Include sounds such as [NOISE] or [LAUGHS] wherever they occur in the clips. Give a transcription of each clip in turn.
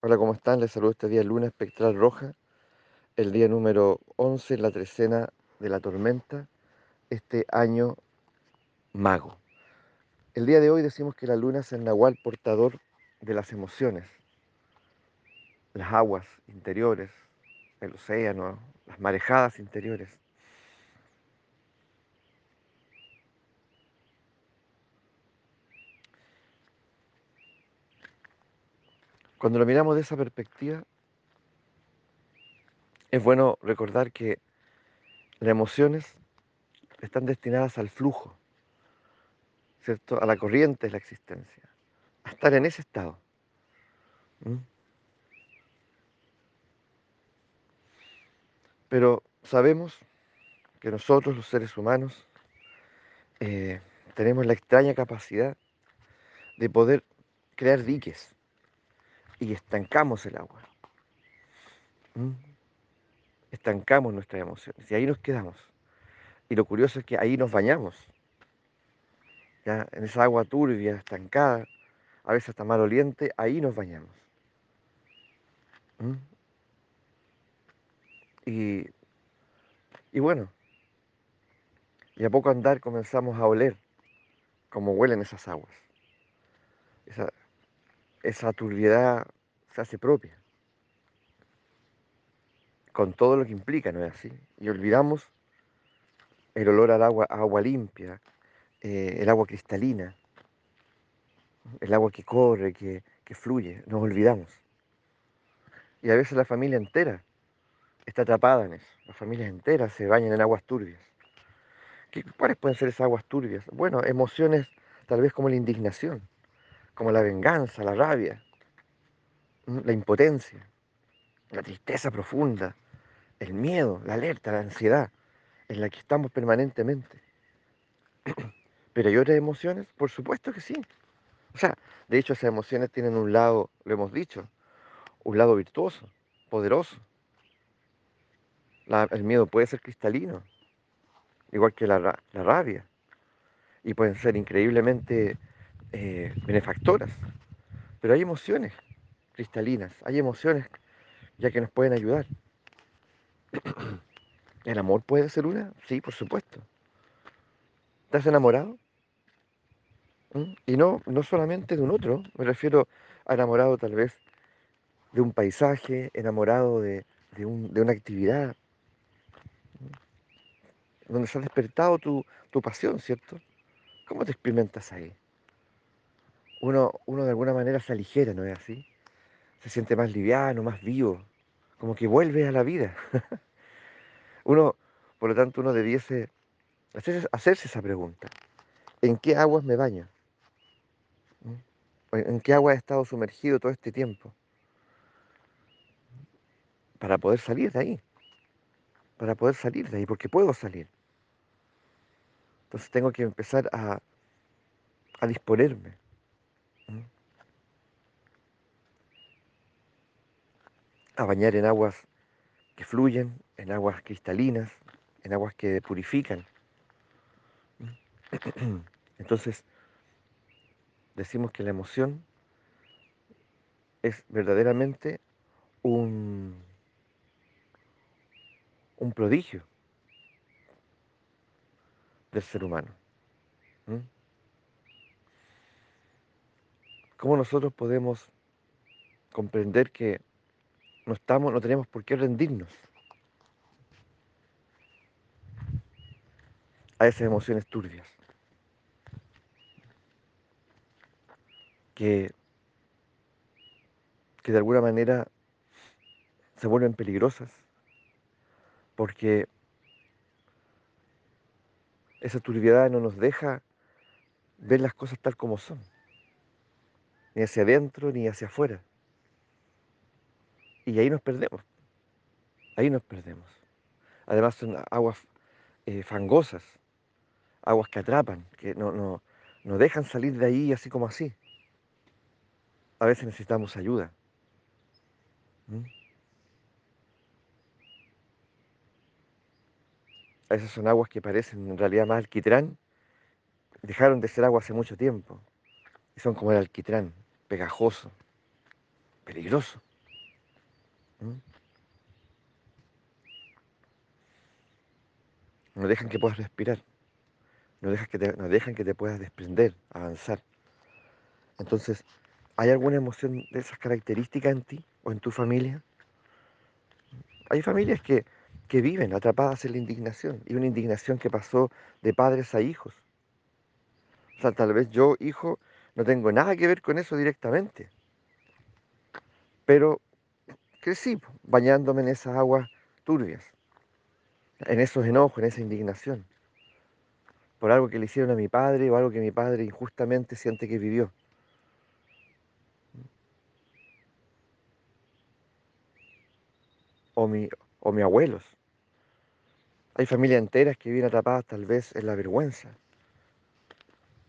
Hola, ¿cómo están? Les saludo este día Luna Espectral Roja, el día número 11 en la trecena de la tormenta, este año mago. El día de hoy decimos que la luna es el nahual portador de las emociones, las aguas interiores, el océano, las marejadas interiores. Cuando lo miramos de esa perspectiva, es bueno recordar que las emociones están destinadas al flujo, ¿cierto? A la corriente de la existencia, a estar en ese estado. ¿Mm? Pero sabemos que nosotros, los seres humanos, eh, tenemos la extraña capacidad de poder crear diques y estancamos el agua. ¿Mm? Estancamos nuestras emociones y ahí nos quedamos. Y lo curioso es que ahí nos bañamos. ¿ya? En esa agua turbia, estancada, a veces hasta maloliente, ahí nos bañamos. ¿Mm? Y, y bueno, y a poco andar comenzamos a oler como huelen esas aguas. Esa, turbiedad se hace propia, con todo lo que implica, ¿no es así? Y olvidamos el olor al agua, agua limpia, eh, el agua cristalina, el agua que corre, que, que fluye, nos olvidamos. Y a veces la familia entera está atrapada en eso, las familias enteras se bañan en aguas turbias. ¿Qué, ¿Cuáles pueden ser esas aguas turbias? Bueno, emociones tal vez como la indignación, como la venganza, la rabia, la impotencia, la tristeza profunda, el miedo, la alerta, la ansiedad, en la que estamos permanentemente. [CLEARS THROAT] Pero hay otras emociones, por supuesto que sí. O sea, de hecho esas emociones tienen un lado, lo hemos dicho, un lado virtuoso, poderoso. El miedo puede ser cristalino, igual que la, la rabia, y pueden ser increíblemente eh, benefactoras. Pero hay emociones cristalinas, hay emociones ya que nos pueden ayudar. [CLEARS THROAT] ¿El amor puede ser una? Sí, por supuesto. ¿Estás enamorado? ¿Mm? Y no, no solamente de un otro, me refiero a enamorado tal vez de un paisaje, enamorado de, de, un, de una actividad, donde se ha despertado tu, tu, pasión, ¿cierto? ¿Cómo te experimentas ahí? Uno, uno de alguna manera se aligera, ¿no es así? Se siente más liviano, más vivo, como que vuelve a la vida. [LAUGHS] uno, por lo tanto, uno debiese hacerse, hacerse esa pregunta. ¿En qué aguas me baño? ¿En qué agua he estado sumergido todo este tiempo? Para poder salir de ahí. Para poder salir de ahí, porque puedo salir. Entonces tengo que empezar a, a disponerme. A bañar en aguas que fluyen, en aguas cristalinas, en aguas que purifican. [CLEARS THROAT] Entonces, decimos que la emoción es verdaderamente un, un prodigio del ser humano. ¿Mm? ¿Cómo nosotros podemos comprender que no estamos, no tenemos por qué rendirnos a esas emociones turbias? Que, que de alguna manera se vuelven peligrosas porque esa turbiedad no nos deja ver las cosas tal como son, ni hacia adentro ni hacia afuera. Y ahí nos perdemos, ahí nos perdemos. Además son aguas eh, fangosas, aguas que atrapan, que no, no, no dejan salir de ahí así como así. A veces necesitamos ayuda. ¿Mm? Esas son aguas que parecen en realidad más alquitrán. Dejaron de ser agua hace mucho tiempo. Y son como el alquitrán, pegajoso, peligroso. ¿Mm? No dejan que puedas respirar, no, dejan que te, no dejan que te puedas desprender, avanzar. Entonces, ¿hay alguna emoción de esas características en ti o en tu familia? Hay familias que, que viven atrapadas en la indignación y una indignación que pasó de padres a hijos. O sea, tal vez yo, hijo, no tengo nada que ver con eso directamente, pero crecí bañándome en esas aguas turbias, en esos enojos, en esa indignación, por algo que le hicieron a mi padre o algo que mi padre injustamente siente que vivió. O mi, o mi abuelos. Hay familias enteras que viven atrapadas tal vez en la vergüenza.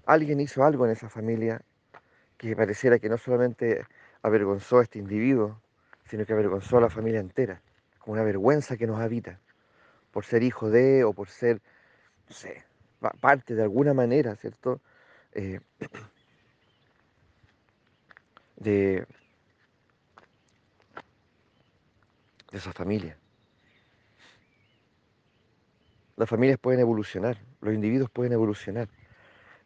Alguien hizo algo en esa familia que pareciera que no solamente avergonzó a este individuo, sino que avergonzó a la familia entera, con una vergüenza que nos habita, por ser hijo de o por ser, no sé, parte de alguna manera, ¿cierto? Eh, [CLEARS THROAT] de, de esa familia. Las familias pueden evolucionar, los individuos pueden evolucionar.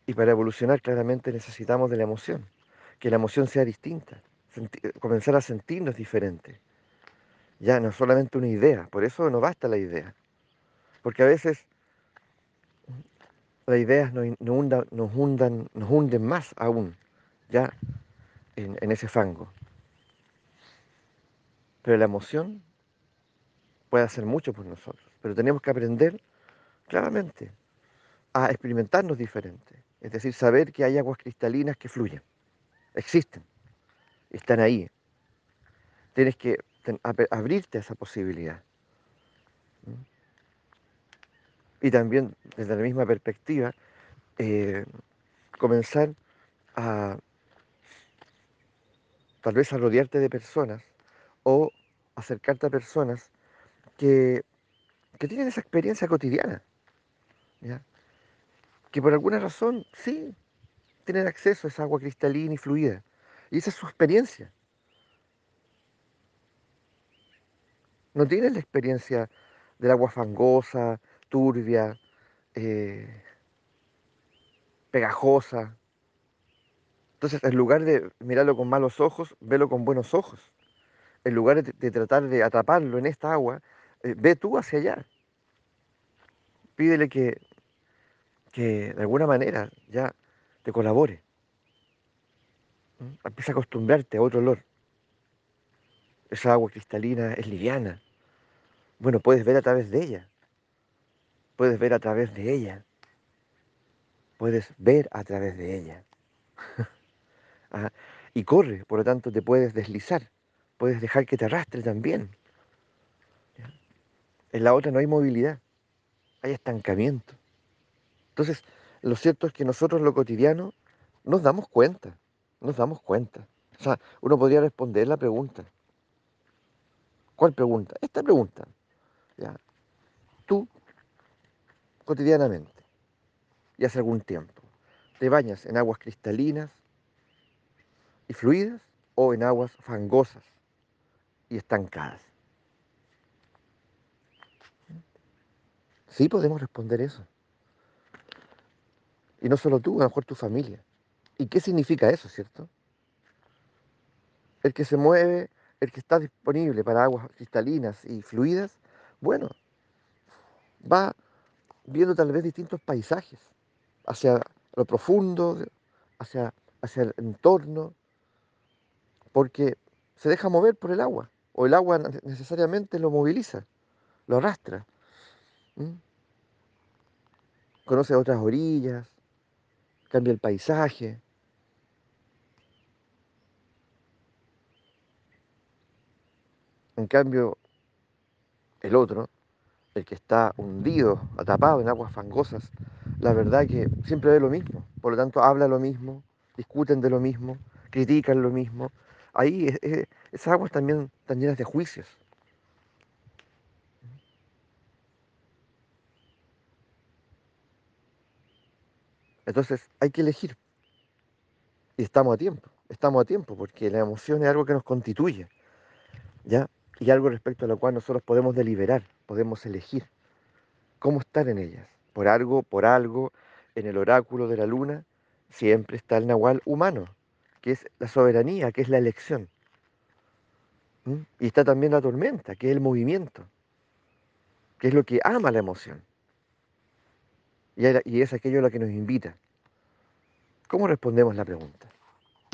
Y para evolucionar claramente necesitamos de la emoción, que la emoción sea distinta, comenzar a sentirnos diferentes. Ya no solamente una idea, por eso no basta la idea. Porque a veces las ideas nos, nos, hundan, nos hunden más aún, ya en, en ese fango. Pero la emoción puede hacer mucho por nosotros, pero tenemos que aprender claramente a experimentarnos diferentes, es decir, saber que hay aguas cristalinas que fluyen, existen, están ahí. Tienes que abrirte a esa posibilidad. Y también, desde la misma perspectiva, eh, comenzar a tal vez a rodearte de personas o acercarte a personas que, que tienen esa experiencia cotidiana. Que por alguna razón, sí, tienen acceso a esa agua cristalina y fluida. Y esa es su experiencia. No tienen la experiencia del agua fangosa, turbia, eh, pegajosa. Entonces, en lugar de mirarlo con malos ojos, velo con buenos ojos. En lugar de, tratar de atraparlo en esta agua, eh, ve tú hacia allá. Pídele que, que de alguna manera ya te colabore. ¿Mm? Empieza a acostumbrarte a otro olor. Esa agua cristalina es liviana. Bueno, puedes ver a través de ella. Puedes ver a través de ella. Puedes ver a través de ella. [LAUGHS] Y corre, por lo tanto te puedes deslizar. Puedes dejar que te arrastre también. En la otra no hay movilidad, hay estancamiento. Entonces, lo cierto es que nosotros lo cotidiano nos damos cuenta, nos damos cuenta. O sea, uno podría responder la pregunta. ¿Cuál pregunta? Esta pregunta. ¿ya? Tú, cotidianamente, y hace algún tiempo, te bañas en aguas cristalinas y fluidas o en aguas fangosas y estancadas. Sí podemos responder eso. Y no solo tú, a lo mejor tu familia. ¿Y qué significa eso, cierto? El que se mueve, el que está disponible para aguas cristalinas y fluidas, bueno, va viendo tal vez distintos paisajes, hacia lo profundo, hacia, hacia el entorno, porque se deja mover por el agua, o el agua necesariamente lo moviliza, lo arrastra. Conoce otras orillas, cambia el paisaje. En cambio, el otro, el que está hundido, atapado en aguas fangosas, la verdad que siempre ve lo mismo, por lo tanto habla lo mismo, discuten de lo mismo, critican lo mismo. Ahí esas aguas también están llenas de juicios. Entonces hay que elegir. Y estamos a tiempo, estamos a tiempo, porque la emoción es algo que nos constituye. ¿ya? y algo respecto a lo cual nosotros podemos deliberar, podemos elegir cómo estar en ellas. Por algo, por algo, en el oráculo de la luna siempre está el nahual humano, que es la soberanía, que es la elección. Y está también la tormenta, que es el movimiento, que es lo que ama la emoción. Y es aquello a lo que nos invita. ¿Cómo respondemos la pregunta?